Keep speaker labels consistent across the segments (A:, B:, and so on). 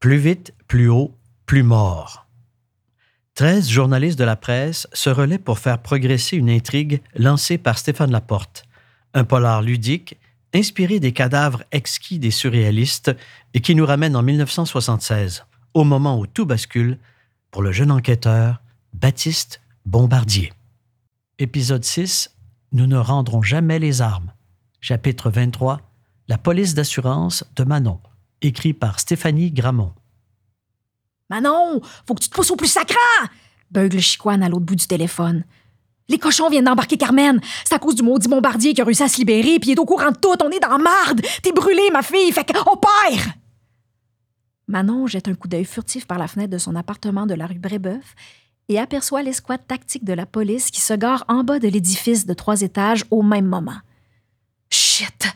A: Plus vite, plus haut, plus mort. Treize journalistes de la presse se relaient pour faire progresser une intrigue lancée par Stéphane Laporte, un polar ludique inspiré des cadavres exquis des surréalistes et qui nous ramène en 1976, au moment où tout bascule pour le jeune enquêteur Baptiste Bombardier. Épisode 6 Nous ne rendrons jamais les armes. Chapitre 23 La police d'assurance de Manon, écrit par Stéphanie Gramont.
B: Manon, faut que tu te pousses au plus sacrant! Beugle chicoine à l'autre bout du téléphone. Les cochons viennent d'embarquer Carmen. C'est à cause du maudit bombardier qui a réussi à se libérer, puis il est au courant de tout. On est dans marde. T'es brûlée, ma fille, fait qu'on perd! Manon jette un coup d'œil furtif par la fenêtre de son appartement de la rue Brébeuf et aperçoit l'escouade tactique de la police qui se gare en bas de l'édifice de trois étages au même moment. Shit!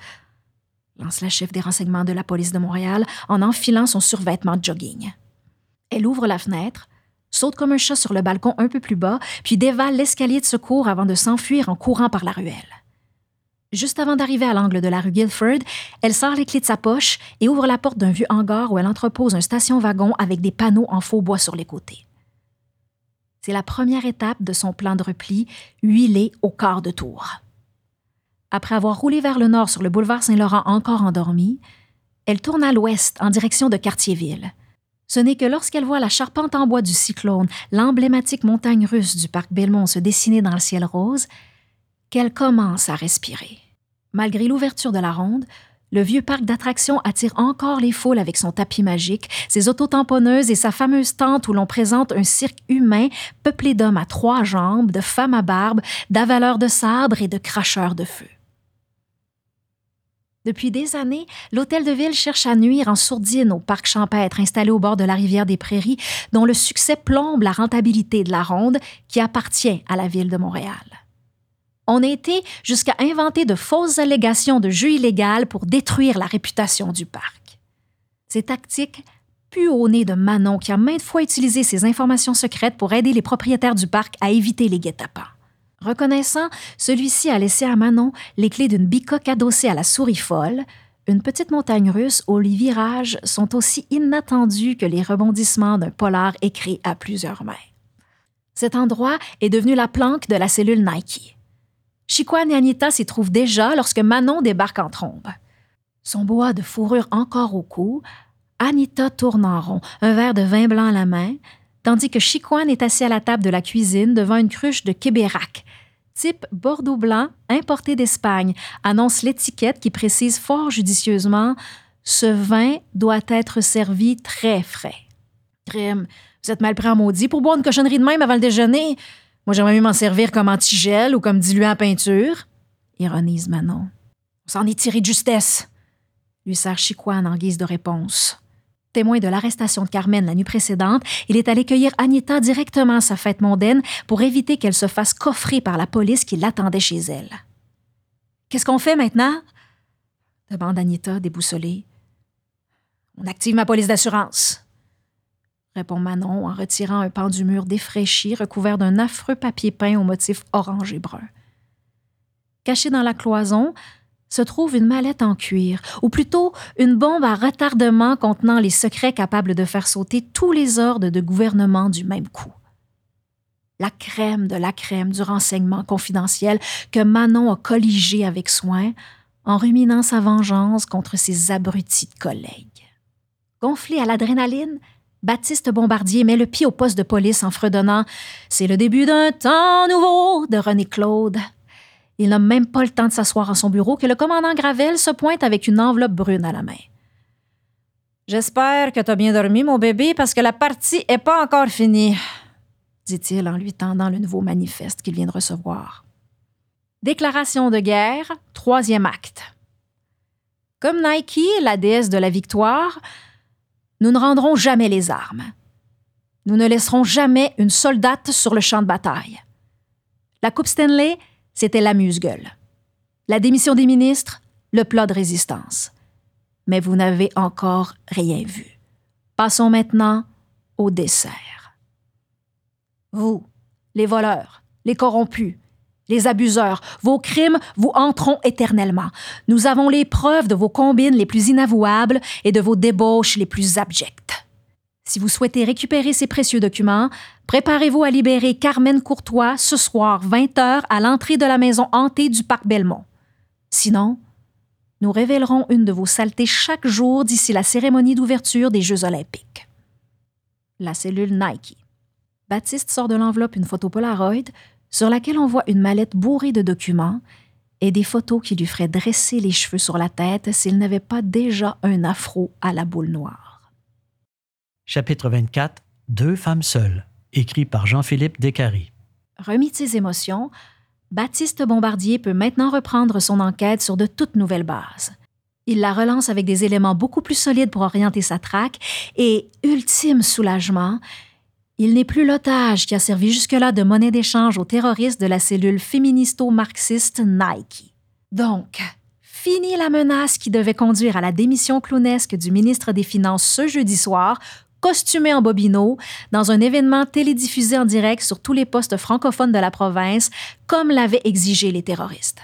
B: La chef des renseignements de la police de Montréal en enfilant son survêtement de jogging. Elle ouvre la fenêtre, saute comme un chat sur le balcon un peu plus bas, puis dévale l'escalier de secours avant de s'enfuir en courant par la ruelle. Juste avant d'arriver à l'angle de la rue Guilford, elle sort les clés de sa poche et ouvre la porte d'un vieux hangar où elle entrepose un station-wagon avec des panneaux en faux bois sur les côtés. C'est la première étape de son plan de repli, huilé au quart de tour. Après avoir roulé vers le nord sur le boulevard Saint-Laurent encore endormi, elle tourne à l'ouest en direction de Cartierville. Ce n'est que lorsqu'elle voit la charpente en bois du cyclone, l'emblématique montagne russe du parc Belmont se dessiner dans le ciel rose, qu'elle commence à respirer. Malgré l'ouverture de la ronde, le vieux parc d'attractions attire encore les foules avec son tapis magique, ses autotamponneuses et sa fameuse tente où l'on présente un cirque humain peuplé d'hommes à trois jambes, de femmes à barbe, d'avaleurs de sabre et de cracheurs de feu. Depuis des années, l'Hôtel de Ville cherche à nuire en sourdine au parc champêtre installé au bord de la rivière des Prairies, dont le succès plombe la rentabilité de la ronde qui appartient à la ville de Montréal. On a été jusqu'à inventer de fausses allégations de jeu illégal pour détruire la réputation du parc. Ces tactiques puent au nez de Manon qui a maintes fois utilisé ses informations secrètes pour aider les propriétaires du parc à éviter les guet-apens. Reconnaissant, celui-ci a laissé à Manon les clés d'une bicoque adossée à la souris folle, une petite montagne russe où les virages sont aussi inattendus que les rebondissements d'un polar écrit à plusieurs mains. Cet endroit est devenu la planque de la cellule Nike. Chiquan et Anita s'y trouvent déjà lorsque Manon débarque en trombe. Son bois de fourrure encore au cou, Anita tourne en rond, un verre de vin blanc à la main, tandis que Chiquan est assis à la table de la cuisine devant une cruche de Québérac, type Bordeaux blanc importé d'Espagne, annonce l'étiquette qui précise fort judicieusement Ce vin doit être servi très frais. Crème, vous êtes mal pris en maudit pour boire une cochonnerie de même avant le déjeuner. Moi, j'aimerais mieux m'en servir comme antigel ou comme diluant en peinture. Ironise Manon. On s'en est tiré de justesse. Lui sert Chiquan en guise de réponse. Témoin de l'arrestation de Carmen la nuit précédente, il est allé cueillir Anita directement à sa fête mondaine pour éviter qu'elle se fasse coffrer par la police qui l'attendait chez elle. Qu'est-ce qu'on fait maintenant? demande Anita, déboussolée. On active ma police d'assurance, répond Manon en retirant un pan du mur défraîchi recouvert d'un affreux papier peint au motif orange et brun. Caché dans la cloison, se trouve une mallette en cuir, ou plutôt une bombe à retardement contenant les secrets capables de faire sauter tous les ordres de gouvernement du même coup. La crème de la crème du renseignement confidentiel que Manon a colligé avec soin en ruminant sa vengeance contre ses abrutis de collègues. Gonflé à l'adrénaline, Baptiste Bombardier met le pied au poste de police en fredonnant C'est le début d'un temps nouveau de René Claude. Il n'a même pas le temps de s'asseoir à son bureau que le commandant Gravel se pointe avec une enveloppe brune à la main. J'espère que tu as bien dormi, mon bébé, parce que la partie est pas encore finie, dit-il en lui tendant le nouveau manifeste qu'il vient de recevoir. Déclaration de guerre, troisième acte. Comme Nike, la déesse de la victoire, nous ne rendrons jamais les armes. Nous ne laisserons jamais une soldate sur le champ de bataille. La Coupe Stanley c'était l'amuse-gueule. La démission des ministres, le plat de résistance. Mais vous n'avez encore rien vu. Passons maintenant au dessert. Vous, les voleurs, les corrompus, les abuseurs, vos crimes vous entreront éternellement. Nous avons les preuves de vos combines les plus inavouables et de vos débauches les plus abjectes. Si vous souhaitez récupérer ces précieux documents, préparez-vous à libérer Carmen Courtois ce soir 20h à l'entrée de la maison hantée du parc Belmont. Sinon, nous révélerons une de vos saletés chaque jour d'ici la cérémonie d'ouverture des Jeux olympiques. La cellule Nike. Baptiste sort de l'enveloppe une photo Polaroid sur laquelle on voit une mallette bourrée de documents et des photos qui lui feraient dresser les cheveux sur la tête s'il n'avait pas déjà un afro à la boule noire.
A: Chapitre 24 Deux femmes seules, écrit par Jean-Philippe Descaries.
B: Remis de ses émotions, Baptiste Bombardier peut maintenant reprendre son enquête sur de toutes nouvelles bases. Il la relance avec des éléments beaucoup plus solides pour orienter sa traque et, ultime soulagement, il n'est plus l'otage qui a servi jusque-là de monnaie d'échange aux terroristes de la cellule féministo-marxiste Nike. Donc, fini la menace qui devait conduire à la démission clownesque du ministre des Finances ce jeudi soir costumé en bobino, dans un événement télédiffusé en direct sur tous les postes francophones de la province, comme l'avaient exigé les terroristes.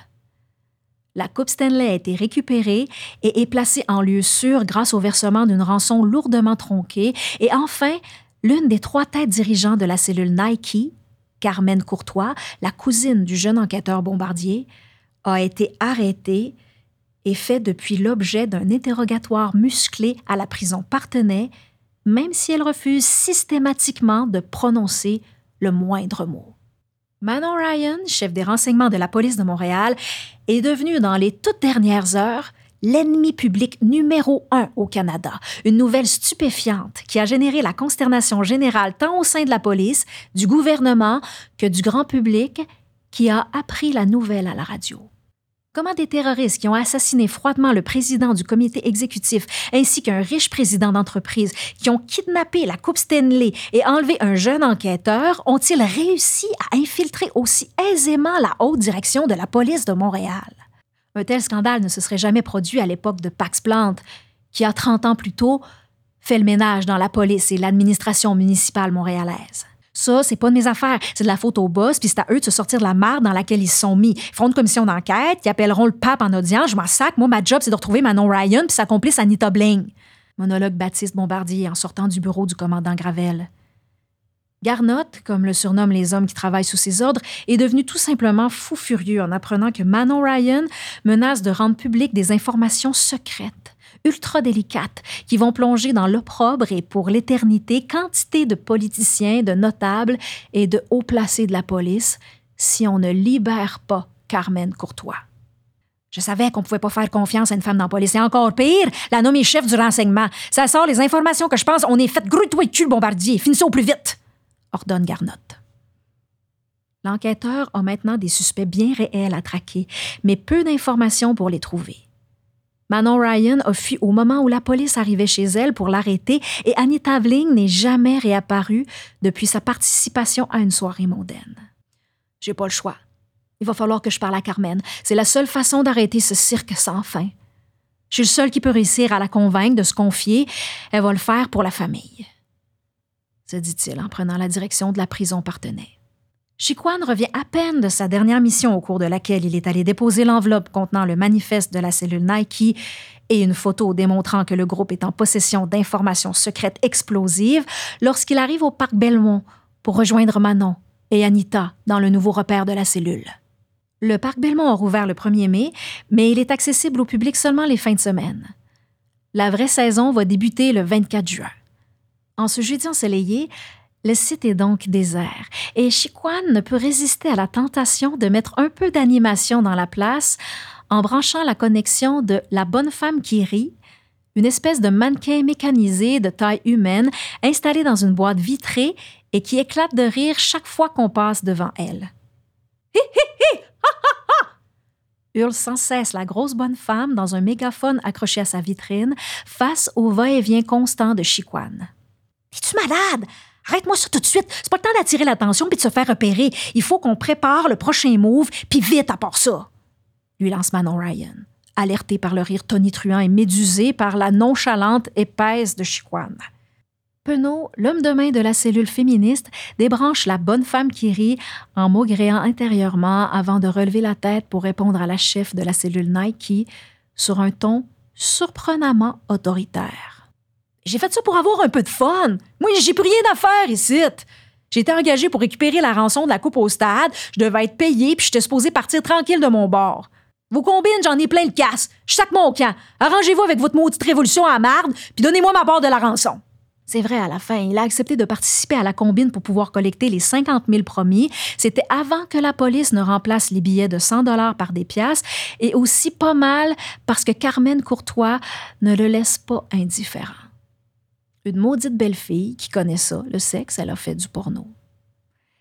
B: La Coupe Stanley a été récupérée et est placée en lieu sûr grâce au versement d'une rançon lourdement tronquée. Et enfin, l'une des trois têtes dirigeants de la cellule Nike, Carmen Courtois, la cousine du jeune enquêteur bombardier, a été arrêtée et fait depuis l'objet d'un interrogatoire musclé à la prison Partenay même si elle refuse systématiquement de prononcer le moindre mot. Manon Ryan, chef des renseignements de la police de Montréal, est devenue dans les toutes dernières heures l'ennemi public numéro un au Canada, une nouvelle stupéfiante qui a généré la consternation générale tant au sein de la police, du gouvernement que du grand public qui a appris la nouvelle à la radio. Comment des terroristes qui ont assassiné froidement le président du comité exécutif ainsi qu'un riche président d'entreprise, qui ont kidnappé la Coupe Stanley et enlevé un jeune enquêteur, ont-ils réussi à infiltrer aussi aisément la haute direction de la police de Montréal? Un tel scandale ne se serait jamais produit à l'époque de Pax Plante, qui a 30 ans plus tôt fait le ménage dans la police et l'administration municipale montréalaise. Ça, c'est pas de mes affaires. C'est de la faute au boss, puis c'est à eux de se sortir de la merde dans laquelle ils se sont mis. Ils feront une commission d'enquête, ils appelleront le pape en audience. Je m'en. Moi, ma job, c'est de retrouver Manon Ryan puis sa complice Anita Bling. Monologue Baptiste Bombardier en sortant du bureau du commandant Gravel. Garnotte, comme le surnomment les hommes qui travaillent sous ses ordres, est devenu tout simplement fou furieux en apprenant que Manon Ryan menace de rendre publiques des informations secrètes ultra délicates qui vont plonger dans l'opprobre et pour l'éternité quantité de politiciens, de notables et de hauts placés de la police si on ne libère pas Carmen Courtois. Je savais qu'on ne pouvait pas faire confiance à une femme dans la police. Et encore pire, la nommée chef du renseignement. Ça sort les informations que je pense on est fait grouiller de cul le bombardier. Finissez au plus vite, ordonne Garnotte. L'enquêteur a maintenant des suspects bien réels à traquer, mais peu d'informations pour les trouver. Manon Ryan a fui au moment où la police arrivait chez elle pour l'arrêter et Anita Vling n'est jamais réapparue depuis sa participation à une soirée mondaine. J'ai pas le choix. Il va falloir que je parle à Carmen. C'est la seule façon d'arrêter ce cirque sans fin. Je suis le seul qui peut réussir à la convaincre de se confier. Elle va le faire pour la famille. Se dit-il en prenant la direction de la prison partenaire. Chiquan revient à peine de sa dernière mission au cours de laquelle il est allé déposer l'enveloppe contenant le manifeste de la cellule Nike et une photo démontrant que le groupe est en possession d'informations secrètes explosives lorsqu'il arrive au parc Belmont pour rejoindre Manon et Anita dans le nouveau repère de la cellule. Le parc Belmont a rouvert le 1er mai, mais il est accessible au public seulement les fins de semaine. La vraie saison va débuter le 24 juin. En ce jeudi ensoleillé, le site est donc désert et Chiquan ne peut résister à la tentation de mettre un peu d'animation dans la place en branchant la connexion de La bonne femme qui rit, une espèce de mannequin mécanisé de taille humaine installé dans une boîte vitrée et qui éclate de rire chaque fois qu'on passe devant elle. Hi hi hi! Ha hurle sans cesse la grosse bonne femme dans un mégaphone accroché à sa vitrine face au va-et-vient constant de Chiquan. Es-tu malade? Arrête-moi ça tout de suite. C'est pas le temps d'attirer l'attention puis de se faire repérer. Il faut qu'on prépare le prochain move, puis vite à part ça. Lui lance Manon Ryan, alerté par le rire tonitruant et médusé par la nonchalante épaisse de Chiquan. Penaud, l'homme de main de la cellule féministe, débranche la bonne femme qui rit en maugréant intérieurement avant de relever la tête pour répondre à la chef de la cellule Nike sur un ton surprenamment autoritaire. J'ai fait ça pour avoir un peu de fun. Moi, j'ai plus rien à faire ici. J'ai été engagé pour récupérer la rançon de la coupe au stade. Je devais être payé, puis j'étais supposé partir tranquille de mon bord. Vos combines, j'en ai plein le casse. Je sac mon camp. Arrangez-vous avec votre maudite révolution à marde, puis donnez-moi ma part de la rançon. C'est vrai, à la fin, il a accepté de participer à la combine pour pouvoir collecter les 50 000 promis. C'était avant que la police ne remplace les billets de 100 dollars par des pièces et aussi pas mal parce que Carmen Courtois ne le laisse pas indifférent. Une maudite belle fille qui connaît ça, le sexe, elle a fait du porno.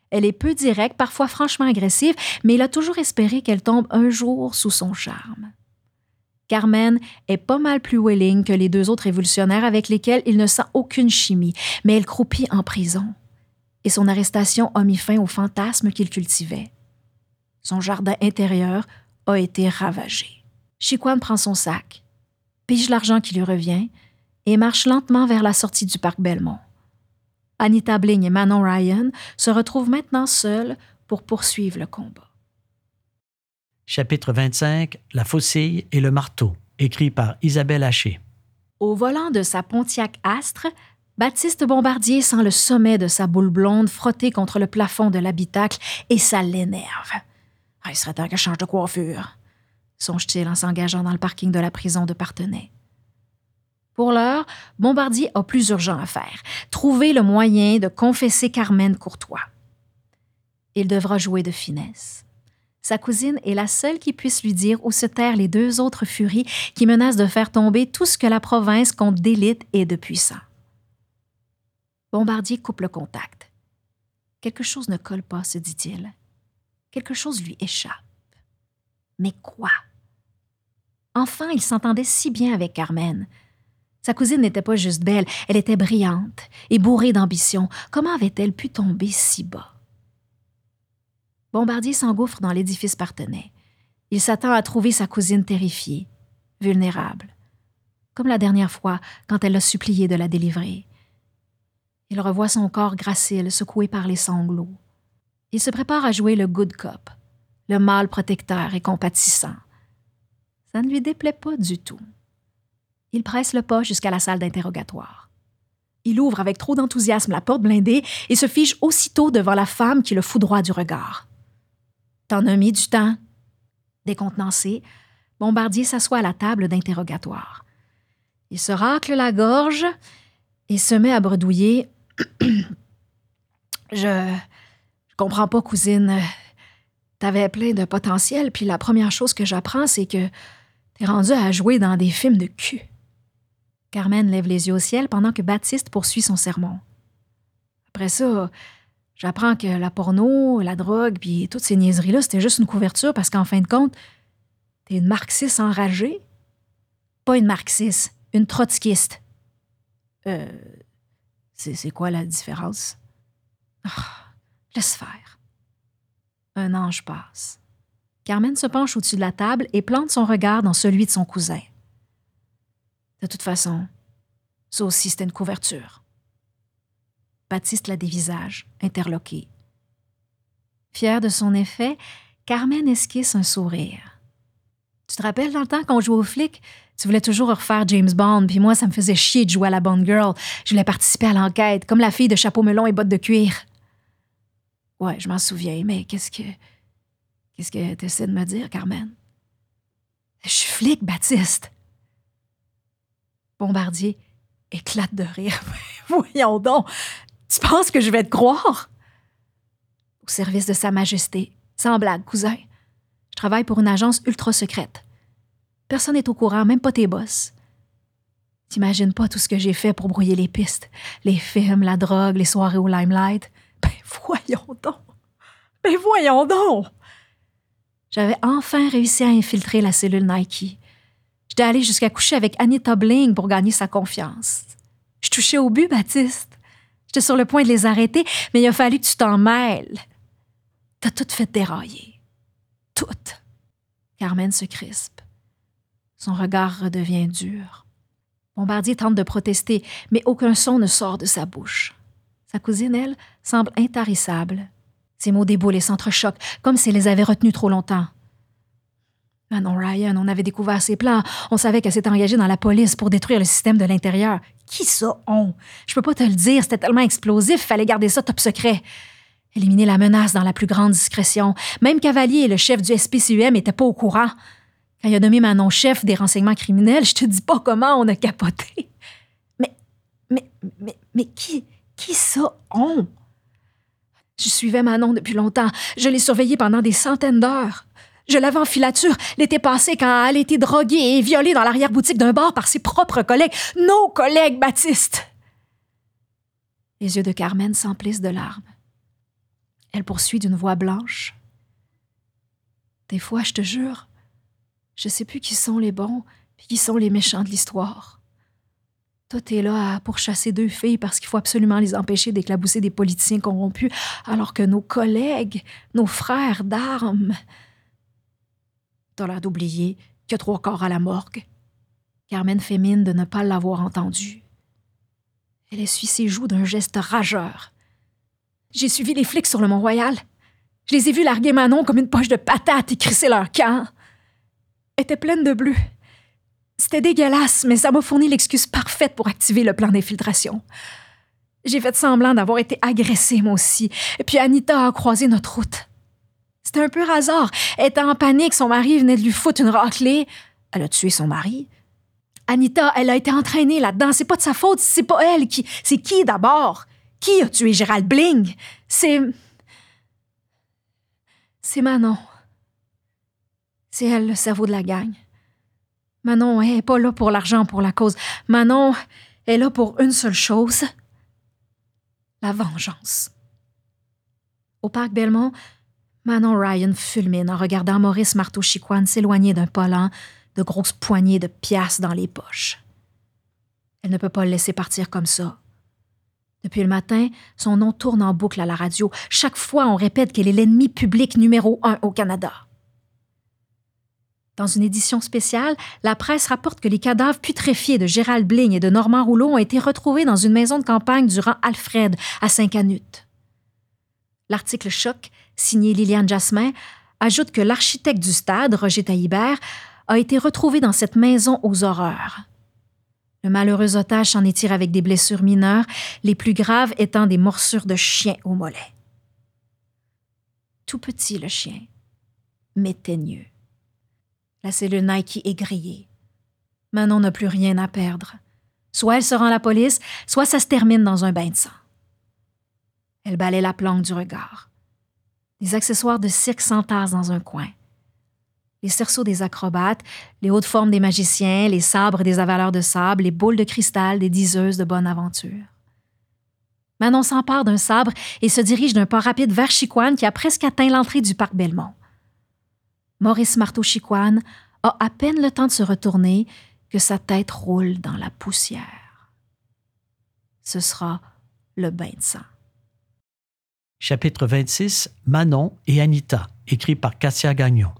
B: Elle est peu directe, parfois franchement agressive, mais il a toujours espéré qu'elle tombe un jour sous son charme. Carmen est pas mal plus willing que les deux autres révolutionnaires avec lesquels il ne sent aucune chimie, mais elle croupit en prison. Et son arrestation a mis fin au fantasme qu'il cultivait. Son jardin intérieur a été ravagé. Chiquan prend son sac, pige l'argent qui lui revient et marche lentement vers la sortie du parc Belmont. Anita Bling et Manon Ryan se retrouvent maintenant seules pour poursuivre le combat.
A: Chapitre 25 La faucille et le marteau, écrit par Isabelle Haché.
B: Au volant de sa Pontiac Astre, Baptiste Bombardier sent le sommet de sa boule blonde frotter contre le plafond de l'habitacle et ça l'énerve. Ah, il serait temps que change de coiffure, songe-t-il en s'engageant dans le parking de la prison de Partenay. Pour l'heure, Bombardier a plus urgent à faire trouver le moyen de confesser Carmen Courtois. Il devra jouer de finesse. Sa cousine est la seule qui puisse lui dire où se taire les deux autres furies qui menacent de faire tomber tout ce que la province compte d'élite et de puissant. Bombardier coupe le contact. Quelque chose ne colle pas, se dit-il. Quelque chose lui échappe. Mais quoi? Enfin, il s'entendait si bien avec Carmen. Sa cousine n'était pas juste belle, elle était brillante et bourrée d'ambition. Comment avait-elle pu tomber si bas? Bombardier s'engouffre dans l'édifice partenay. Il s'attend à trouver sa cousine terrifiée, vulnérable, comme la dernière fois quand elle l'a supplié de la délivrer. Il revoit son corps gracile secoué par les sanglots. Il se prépare à jouer le good cop, le mâle protecteur et compatissant. Ça ne lui déplaît pas du tout. Il presse le pas jusqu'à la salle d'interrogatoire. Il ouvre avec trop d'enthousiasme la porte blindée et se fige aussitôt devant la femme qui le foudroie du regard. T'en as mis du temps? Décontenancé, Bombardier s'assoit à la table d'interrogatoire. Il se racle la gorge et se met à bredouiller. je. Je comprends pas, cousine. T'avais plein de potentiel, puis la première chose que j'apprends, c'est que t'es rendu à jouer dans des films de cul. Carmen lève les yeux au ciel pendant que Baptiste poursuit son sermon. Après ça, j'apprends que la porno, la drogue, puis toutes ces niaiseries-là, c'était juste une couverture parce qu'en fin de compte, t'es une marxiste enragée. Pas une marxiste, une trotskiste. Euh. C'est quoi la différence? Ah, laisse faire. Un ange passe. Carmen se penche au-dessus de la table et plante son regard dans celui de son cousin. De toute façon, ça aussi c'était une couverture. Baptiste la dévisage, interloqué. Fier de son effet, Carmen esquisse un sourire. Tu te rappelles dans le temps qu'on jouait aux flics? Tu voulais toujours refaire James Bond, puis moi, ça me faisait chier de jouer à la Bond Girl. Je voulais participer à l'enquête, comme la fille de chapeau melon et bottes de cuir. Ouais, je m'en souviens, mais qu'est-ce que. Qu'est-ce que tu essaies de me dire, Carmen? Je suis flic, Baptiste. Bombardier éclate de rire. Voyons donc, tu penses que je vais te croire? Au service de Sa Majesté, sans blague, cousin. Je travaille pour une agence ultra secrète. Personne n'est au courant, même pas tes boss. T'imagines pas tout ce que j'ai fait pour brouiller les pistes. Les films, la drogue, les soirées au limelight? Ben voyons donc. Ben voyons donc. J'avais enfin réussi à infiltrer la cellule Nike. J'étais allée jusqu'à coucher avec Anita Bling pour gagner sa confiance. Je touchais au but, Baptiste. J'étais sur le point de les arrêter, mais il a fallu que tu t'en mêles. T'as tout fait dérailler. Tout. Carmen se crispe. Son regard redevient dur. Bombardier tente de protester, mais aucun son ne sort de sa bouche. Sa cousine, elle, semble intarissable. Ses mots déboulent et s'entrechoquent, comme si elle les avait retenus trop longtemps. Manon Ryan, on avait découvert ses plans. On savait qu'elle s'était engagée dans la police pour détruire le système de l'intérieur. Qui ça, on? Je peux pas te le dire, c'était tellement explosif, fallait garder ça top secret. Éliminer la menace dans la plus grande discrétion. Même Cavalier, le chef du SPCUM, n'était pas au courant. Quand il a nommé Manon chef des renseignements criminels, je te dis pas comment on a capoté. Mais, mais, mais, mais qui, qui ça, on? Je suivais Manon depuis longtemps. Je l'ai surveillée pendant des centaines d'heures. Je l'avais en filature l'été passé quand elle était droguée et violée dans l'arrière-boutique d'un bar par ses propres collègues, nos collègues Baptiste. Les yeux de Carmen s'emplissent de larmes. Elle poursuit d'une voix blanche. Des fois, je te jure, je sais plus qui sont les bons et qui sont les méchants de l'histoire. Toi, t'es là à pourchasser deux filles parce qu'il faut absolument les empêcher d'éclabousser des politiciens corrompus, alors que nos collègues, nos frères d'armes, D'oublier qu'il y a trois corps à la morgue. Carmen fait mine de ne pas l'avoir entendu. Elle essuie ses joues d'un geste rageur. J'ai suivi les flics sur le Mont-Royal. Je les ai vus larguer Manon comme une poche de patates et crisser leur camp. Elle était pleine de bleu. C'était dégueulasse, mais ça m'a fourni l'excuse parfaite pour activer le plan d'infiltration. J'ai fait semblant d'avoir été agressée, moi aussi, et puis Anita a croisé notre route. C'était un peu hasard. Elle était en panique, son mari venait de lui foutre une raclée. Elle a tué son mari. Anita, elle a été entraînée là-dedans. C'est pas de sa faute, c'est pas elle qui. C'est qui d'abord? Qui a tué Gérald Bling? C'est. C'est Manon. C'est elle le cerveau de la gang. Manon elle est pas là pour l'argent, pour la cause. Manon est là pour une seule chose la vengeance. Au parc Belmont, Manon Ryan fulmine en regardant Maurice Marteau-Chicoine s'éloigner d'un lent, de grosses poignées de pièces dans les poches. Elle ne peut pas le laisser partir comme ça. Depuis le matin, son nom tourne en boucle à la radio. Chaque fois, on répète qu'elle est l'ennemi public numéro un au Canada. Dans une édition spéciale, la presse rapporte que les cadavres putréfiés de Gérald Bling et de Normand Rouleau ont été retrouvés dans une maison de campagne durant Alfred, à Saint-Canute. L'article choc signé Liliane Jasmin, ajoute que l'architecte du stade, Roger Taillibert, a été retrouvé dans cette maison aux horreurs. Le malheureux otage s'en est tiré avec des blessures mineures, les plus graves étant des morsures de chien au mollet. Tout petit, le chien, mais teigneux. La cellule Nike est grillée. Manon n'a plus rien à perdre. Soit elle se rend la police, soit ça se termine dans un bain de sang. Elle balaie la planque du regard. Les accessoires de cirque s'entassent dans un coin. Les cerceaux des acrobates, les hautes formes des magiciens, les sabres des avaleurs de sable, les boules de cristal des diseuses de bonne aventure. Manon s'empare d'un sabre et se dirige d'un pas rapide vers Chicoine qui a presque atteint l'entrée du parc Belmont. Maurice Marteau-Chicoine a à peine le temps de se retourner que sa tête roule dans la poussière. Ce sera le bain de sang.
A: Chapitre 26 Manon et Anita, écrit par Cassia Gagnon.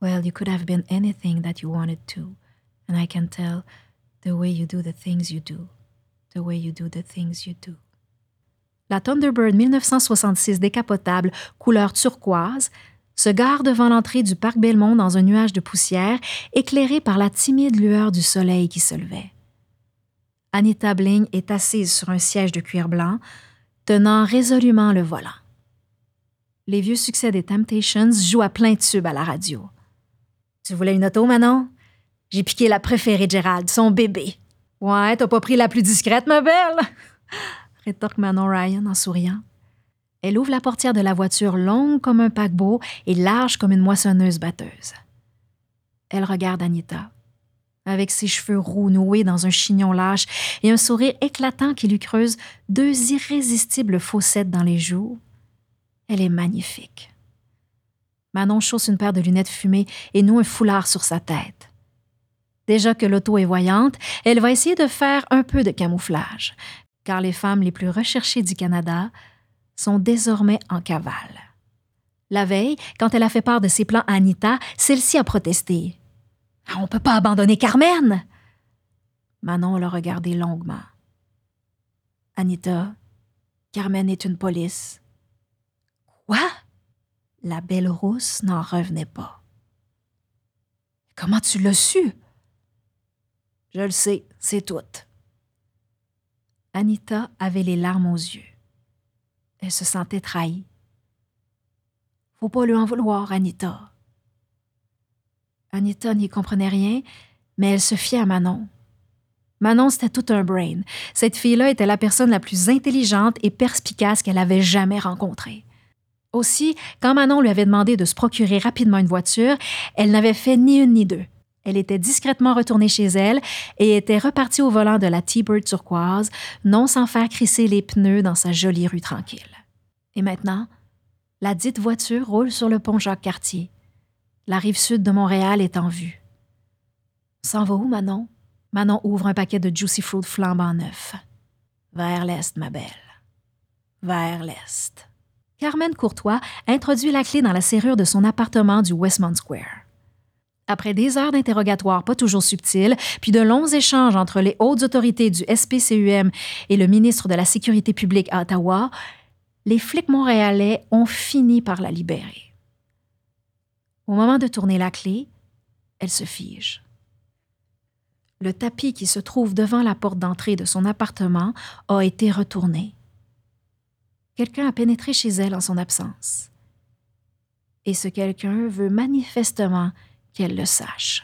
B: Well, you could have been anything that you wanted to, and I can tell the way you do the things you do, the way you do the things you do. La Thunderbird 1966 décapotable, couleur turquoise, se gare devant l'entrée du parc Belmont dans un nuage de poussière, éclairé par la timide lueur du soleil qui se levait. Anita Bling est assise sur un siège de cuir blanc, tenant résolument le volant. Les vieux succès des Temptations jouent à plein tube à la radio. Tu voulais une auto, Manon? J'ai piqué la préférée de Gérald, son bébé. Ouais, t'as pas pris la plus discrète, ma belle? rétorque Manon Ryan en souriant. Elle ouvre la portière de la voiture longue comme un paquebot et large comme une moissonneuse batteuse. Elle regarde Anita avec ses cheveux roux noués dans un chignon lâche et un sourire éclatant qui lui creuse deux irrésistibles fossettes dans les joues. Elle est magnifique. Manon chausse une paire de lunettes fumées et noue un foulard sur sa tête. Déjà que l'auto est voyante, elle va essayer de faire un peu de camouflage, car les femmes les plus recherchées du Canada sont désormais en cavale. La veille, quand elle a fait part de ses plans à Anita, celle-ci a protesté. Ah, on ne peut pas abandonner Carmen. Manon l'a regardé longuement. Anita, Carmen est une police. Quoi? La belle rousse n'en revenait pas. Comment tu l'as su? Je le sais, c'est tout. Anita avait les larmes aux yeux. Elle se sentait trahie. Faut pas lui en vouloir, Anita. Anita n'y comprenait rien, mais elle se fiait à Manon. Manon, c'était tout un brain. Cette fille-là était la personne la plus intelligente et perspicace qu'elle avait jamais rencontrée. Aussi, quand Manon lui avait demandé de se procurer rapidement une voiture, elle n'avait fait ni une ni deux. Elle était discrètement retournée chez elle et était repartie au volant de la T-Bird turquoise, non sans faire crisser les pneus dans sa jolie rue tranquille. Et maintenant, la dite voiture roule sur le pont Jacques-Cartier. La rive sud de Montréal est en vue. S'en va où, Manon? Manon ouvre un paquet de Juicy Fruit flambant neuf. Vers l'est, ma belle. Vers l'est. Carmen Courtois introduit la clé dans la serrure de son appartement du Westmont Square. Après des heures d'interrogatoire pas toujours subtils, puis de longs échanges entre les hautes autorités du SPCUM et le ministre de la Sécurité publique à Ottawa, les flics montréalais ont fini par la libérer. Au moment de tourner la clé, elle se fige. Le tapis qui se trouve devant la porte d'entrée de son appartement a été retourné. Quelqu'un a pénétré chez elle en son absence. Et ce quelqu'un veut manifestement qu'elle le sache.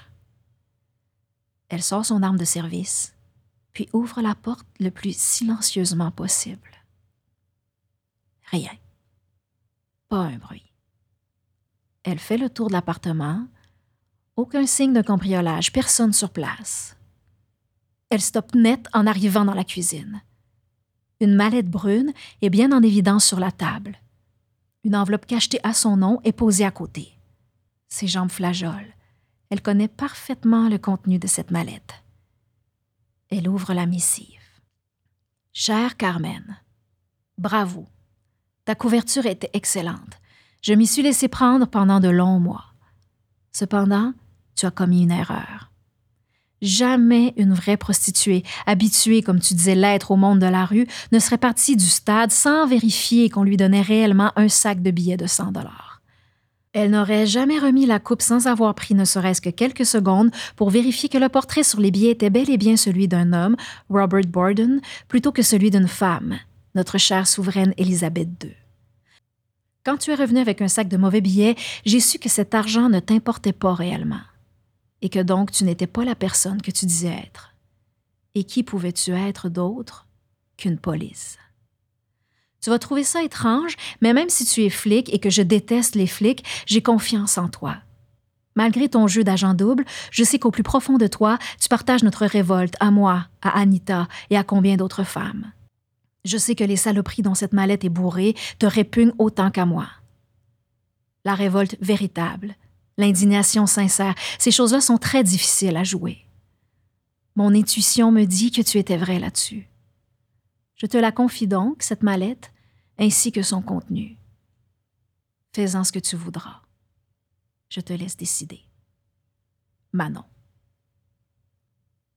B: Elle sort son arme de service, puis ouvre la porte le plus silencieusement possible. Rien. Pas un bruit. Elle fait le tour de l'appartement. Aucun signe de cambriolage, personne sur place. Elle stoppe net en arrivant dans la cuisine. Une mallette brune est bien en évidence sur la table. Une enveloppe cachetée à son nom est posée à côté. Ses jambes flageolent. Elle connaît parfaitement le contenu de cette mallette. Elle ouvre la missive. Chère Carmen, bravo. Ta couverture était excellente. Je m'y suis laissé prendre pendant de longs mois. Cependant, tu as commis une erreur. Jamais une vraie prostituée, habituée, comme tu disais, l'être au monde de la rue, ne serait partie du stade sans vérifier qu'on lui donnait réellement un sac de billets de 100 dollars. Elle n'aurait jamais remis la coupe sans avoir pris ne serait-ce que quelques secondes pour vérifier que le portrait sur les billets était bel et bien celui d'un homme, Robert Borden, plutôt que celui d'une femme, notre chère souveraine Élisabeth II. Quand tu es revenu avec un sac de mauvais billets, j'ai su que cet argent ne t'importait pas réellement et que donc tu n'étais pas la personne que tu disais être. Et qui pouvais-tu être d'autre qu'une police? Tu vas trouver ça étrange, mais même si tu es flic et que je déteste les flics, j'ai confiance en toi. Malgré ton jeu d'agent double, je sais qu'au plus profond de toi, tu partages notre révolte à moi, à Anita et à combien d'autres femmes. Je sais que les saloperies dont cette mallette est bourrée te répugnent autant qu'à moi. La révolte véritable, l'indignation sincère. Ces choses-là sont très difficiles à jouer. Mon intuition me dit que tu étais vrai là-dessus. Je te la confie donc, cette mallette, ainsi que son contenu. Fais-en ce que tu voudras. Je te laisse décider. Manon.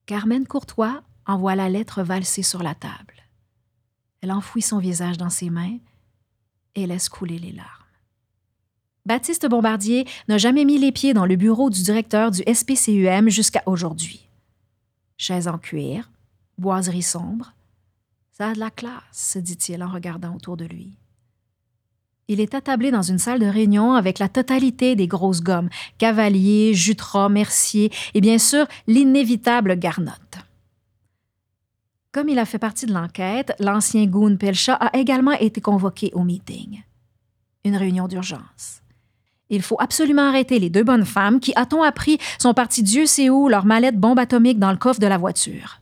B: Carmen Courtois envoie la lettre valser sur la table. Elle enfouit son visage dans ses mains et laisse couler les larmes. Baptiste Bombardier n'a jamais mis les pieds dans le bureau du directeur du SPCUM jusqu'à aujourd'hui. Chaise en cuir, boiserie sombre. Ça a de la classe, se dit-il en regardant autour de lui. Il est attablé dans une salle de réunion avec la totalité des grosses gommes, Cavalier, Jutras, Mercier et bien sûr l'inévitable Garnotte. Comme il a fait partie de l'enquête, l'ancien goon Pelcha a également été convoqué au meeting. Une réunion d'urgence. Il faut absolument arrêter les deux bonnes femmes qui, a-t-on appris, sont parties Dieu sait où leur mallette bombe atomique dans le coffre de la voiture.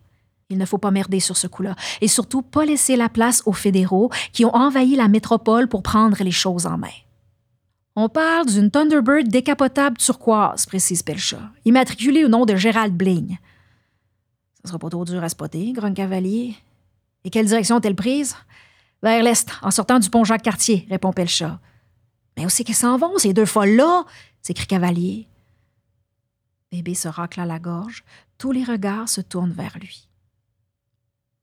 B: Il ne faut pas merder sur ce coup-là, et surtout pas laisser la place aux fédéraux qui ont envahi la métropole pour prendre les choses en main. On parle d'une Thunderbird décapotable turquoise, précise Pelcha, immatriculée au nom de Gérald Bling. Ça sera pas trop dur à spotter, grand cavalier. Et quelle direction est-elle prise? Vers l'est, en sortant du pont Jacques-Cartier, répond Pelcha. Mais où c'est qu'ils s'en vont, ces deux folles-là? s'écrie Cavalier. Bébé se racle la gorge. Tous les regards se tournent vers lui.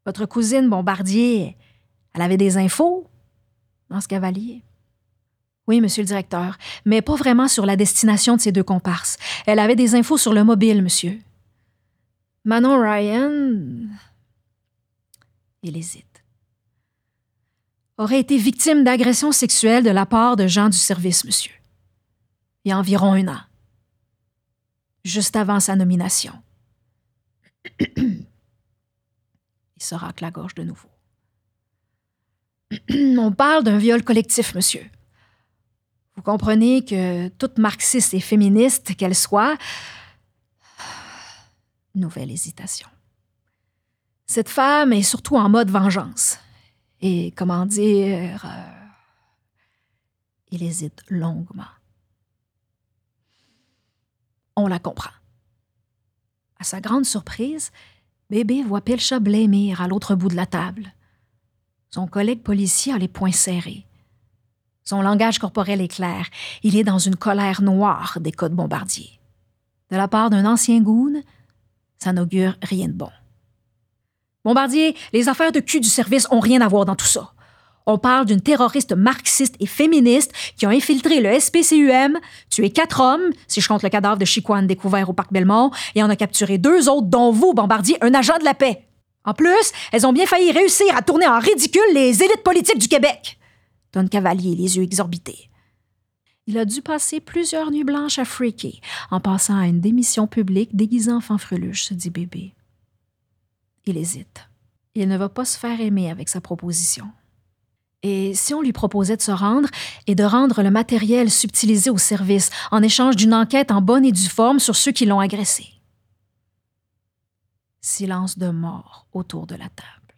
B: Votre cousine Bombardier, elle avait des infos? dans ce Cavalier. Oui, monsieur le directeur, mais pas vraiment sur la destination de ces deux comparses. Elle avait des infos sur le mobile, monsieur. Manon Ryan. Il hésite. Aurait été victime d'agression sexuelle de la part de gens du service, monsieur. Il y a environ un an. Juste avant sa nomination. Il se racle la gorge de nouveau. On parle d'un viol collectif, monsieur. Vous comprenez que toute marxiste et féministe qu'elle soit, nouvelle hésitation. Cette femme est surtout en mode vengeance. Et comment dire... Euh, il hésite longuement. On la comprend. À sa grande surprise, bébé voit Pilcha blêmir à l'autre bout de la table. Son collègue policier a les poings serrés. Son langage corporel est clair. Il est dans une colère noire des codes bombardiers. De la part d'un ancien goon, rien de bon. Bombardier, les affaires de cul du service ont rien à voir dans tout ça. On parle d'une terroriste marxiste et féministe qui a infiltré le SPCUM, tué quatre hommes, si je compte le cadavre de Chiquan découvert au parc Belmont, et en a capturé deux autres, dont vous, Bombardier, un agent de la paix. En plus, elles ont bien failli réussir à tourner en ridicule les élites politiques du Québec. Don Cavalier, les yeux exorbités. Il a dû passer plusieurs nuits blanches à freaker en passant à une démission publique déguisant en fanfreluche, se dit bébé. Il hésite. Il ne va pas se faire aimer avec sa proposition. Et si on lui proposait de se rendre et de rendre le matériel subtilisé au service en échange d'une enquête en bonne et due forme sur ceux qui l'ont agressé? Silence de mort autour de la table.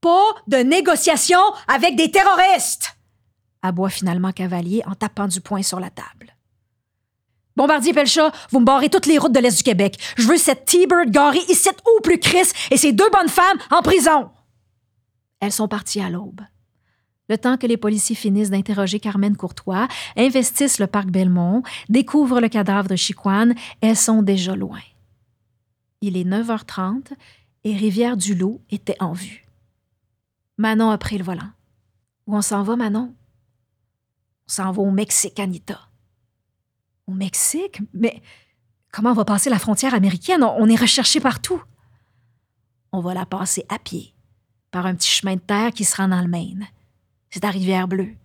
B: Pas de négociation avec des terroristes! Aboie finalement Cavalier en tapant du poing sur la table. Bombardier Pelcha, vous me barrez toutes les routes de l'Est du Québec. Je veux cette T-Bird garée ici au plus Chris et ces deux bonnes femmes en prison. Elles sont parties à l'aube. Le temps que les policiers finissent d'interroger Carmen Courtois, investissent le parc Belmont, découvrent le cadavre de Chiquan, elles sont déjà loin. Il est 9h30 et Rivière-du-Loup était en vue. Manon a pris le volant. Où on s'en va, Manon? On s'en va au Mexique. Au Mexique? Mais comment on va passer la frontière américaine? On est recherché partout. On va la passer à pied, par un petit chemin de terre qui se rend dans le Maine. C'est à Rivière-Bleue.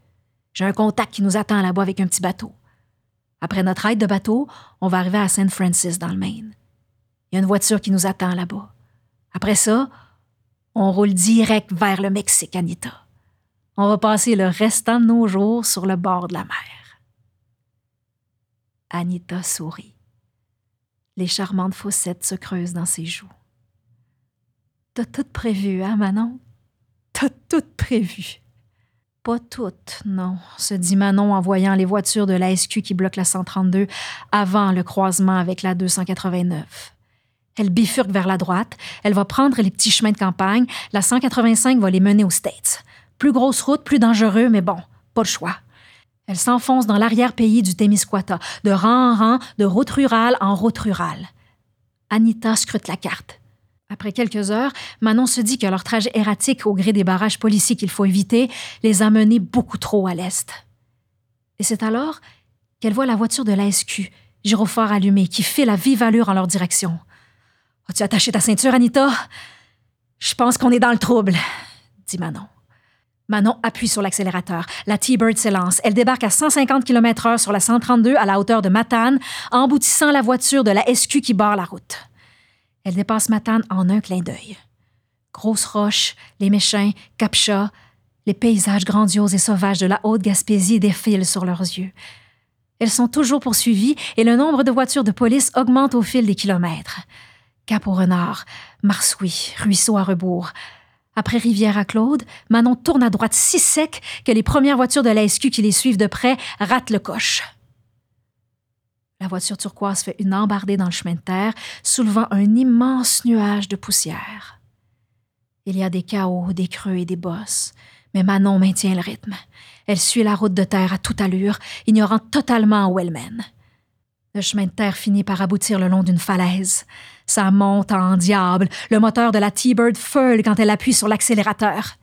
B: J'ai un contact qui nous attend là-bas avec un petit bateau. Après notre aide de bateau, on va arriver à Saint Francis dans le Maine. Il y a une voiture qui nous attend là-bas. Après ça, on roule direct vers le Mexique. On va passer le restant de nos jours sur le bord de la mer. Anita sourit. Les charmantes fossettes se creusent dans ses joues. T'as tout prévu, hein, Manon? T'as tout prévu. Pas toutes, non, se dit Manon en voyant les voitures de la SQ qui bloquent la 132 avant le croisement avec la 289. Elle bifurque vers la droite. Elle va prendre les petits chemins de campagne. La 185 va les mener aux States. Plus grosse route, plus dangereux, mais bon, pas le choix. Elle s'enfonce dans l'arrière-pays du Témiscouata, de rang en rang, de route rurale en route rurale. Anita scrute la carte. Après quelques heures, Manon se dit que leur trajet erratique au gré des barrages policiers qu'il faut éviter les a menés beaucoup trop à l'est. Et c'est alors qu'elle voit la voiture de la SQ, gyrophare allumé, qui file à vive allure en leur direction. As-tu attaché ta ceinture, Anita? Je pense qu'on est dans le trouble, dit Manon. Manon appuie sur l'accélérateur. La T-Bird s'élance. Elle débarque à 150 km/h sur la 132 à la hauteur de Matane, emboutissant la voiture de la SQ qui barre la route. Elle dépasse Matane en un clin d'œil. Grosses roches, les méchants, Capcha, les paysages grandioses et sauvages de la Haute-Gaspésie défilent sur leurs yeux. Elles sont toujours poursuivies et le nombre de voitures de police augmente au fil des kilomètres. Cap au renard, Marsouis, ruisseau à rebours. Après Rivière à Claude, Manon tourne à droite si sec que les premières voitures de la SQ qui les suivent de près ratent le coche. La voiture turquoise fait une embardée dans le chemin de terre, soulevant un immense nuage de poussière. Il y a des chaos, des creux et des bosses, mais Manon maintient le rythme. Elle suit la route de terre à toute allure, ignorant totalement où elle mène. Le chemin de terre finit par aboutir le long d'une falaise. Ça monte en diable. Le moteur de la T-Bird feule quand elle appuie sur l'accélérateur.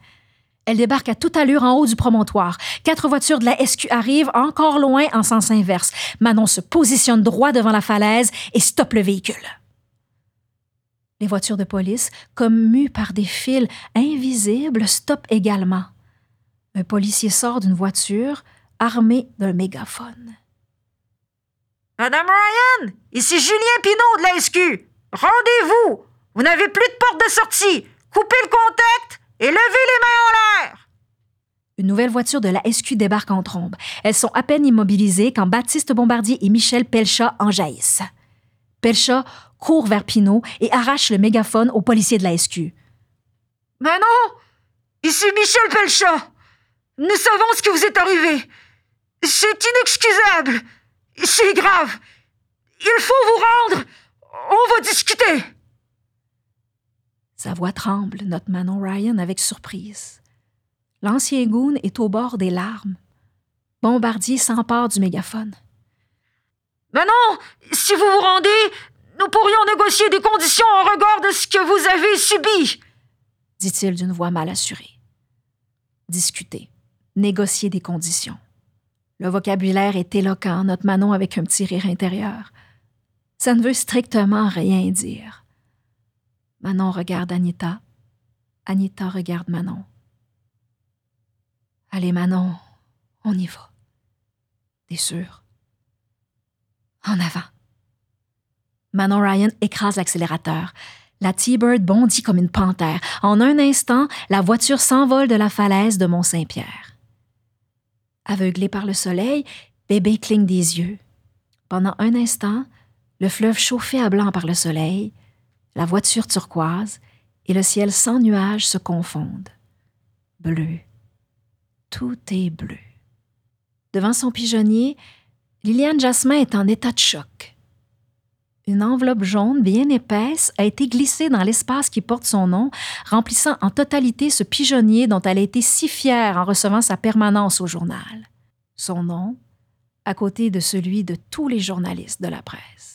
B: Elle débarque à toute allure en haut du promontoire. Quatre voitures de la SQ arrivent encore loin en sens inverse. Manon se positionne droit devant la falaise et stoppe le véhicule. Les voitures de police, comme mues par des fils invisibles, stoppent également. Un policier sort d'une voiture armé d'un mégaphone.
C: Madame Ryan, ici Julien Pinault de la SQ. Rendez-vous. Vous n'avez plus de porte de sortie. Coupez le contact et levez les mains en l'air.
B: Une nouvelle voiture de la SQ débarque en trombe. Elles sont à peine immobilisées quand Baptiste Bombardier et Michel Pelchat en jaillissent. Pelchat court vers Pinault et arrache le mégaphone au policier de la SQ.
C: Manon, ici Michel Pelchat. Nous savons ce qui vous est arrivé. C'est inexcusable. C'est grave. Il faut vous rendre. On va discuter.
B: Sa voix tremble, notre Manon Ryan, avec surprise. L'ancien goon est au bord des larmes. Bombardier s'empare du mégaphone.
C: Manon, si vous vous rendez, nous pourrions négocier des conditions en regard de ce que vous avez subi,
B: dit-il d'une voix mal assurée. Discuter, négocier des conditions. Le vocabulaire est éloquent, notre Manon avec un petit rire intérieur. Ça ne veut strictement rien dire. Manon regarde Anita. Anita regarde Manon. Allez, Manon, on y va. T'es sûr? En avant. Manon Ryan écrase l'accélérateur. La T-Bird bondit comme une panthère. En un instant, la voiture s'envole de la falaise de Mont-Saint-Pierre. Aveuglé par le soleil, bébé cligne des yeux. Pendant un instant, le fleuve chauffé à blanc par le soleil, la voiture turquoise et le ciel sans nuages se confondent. Bleu. Tout est bleu. Devant son pigeonnier, Liliane Jasmin est en état de choc. Une enveloppe jaune bien épaisse a été glissée dans l'espace qui porte son nom, remplissant en totalité ce pigeonnier dont elle a été si fière en recevant sa permanence au journal. Son nom, à côté de celui de tous les journalistes de la presse.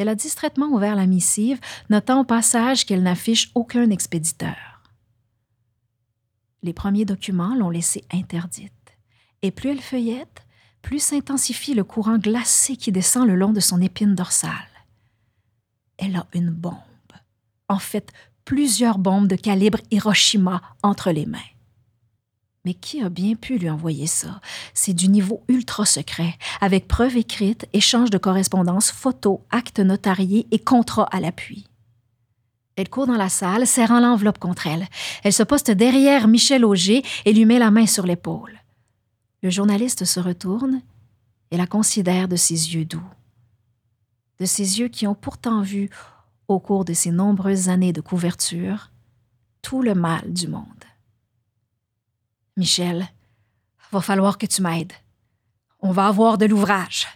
B: Elle a distraitement ouvert la missive, notant au passage qu'elle n'affiche aucun expéditeur. Les premiers documents l'ont laissée interdite, et plus elle feuillette, plus s'intensifie le courant glacé qui descend le long de son épine dorsale. Elle a une bombe, en fait plusieurs bombes de calibre Hiroshima entre les mains. Mais qui a bien pu lui envoyer ça? C'est du niveau ultra secret, avec preuves écrites, échange de correspondances, photos, actes notariés et contrats à l'appui. Elle court dans la salle, serrant l'enveloppe contre elle. Elle se poste derrière Michel Auger et lui met la main sur l'épaule. Le journaliste se retourne et la considère de ses yeux doux, de ses yeux qui ont pourtant vu, au cours de ces nombreuses années de couverture, tout le mal du monde. Michel, va falloir que tu m'aides. On va avoir de l'ouvrage.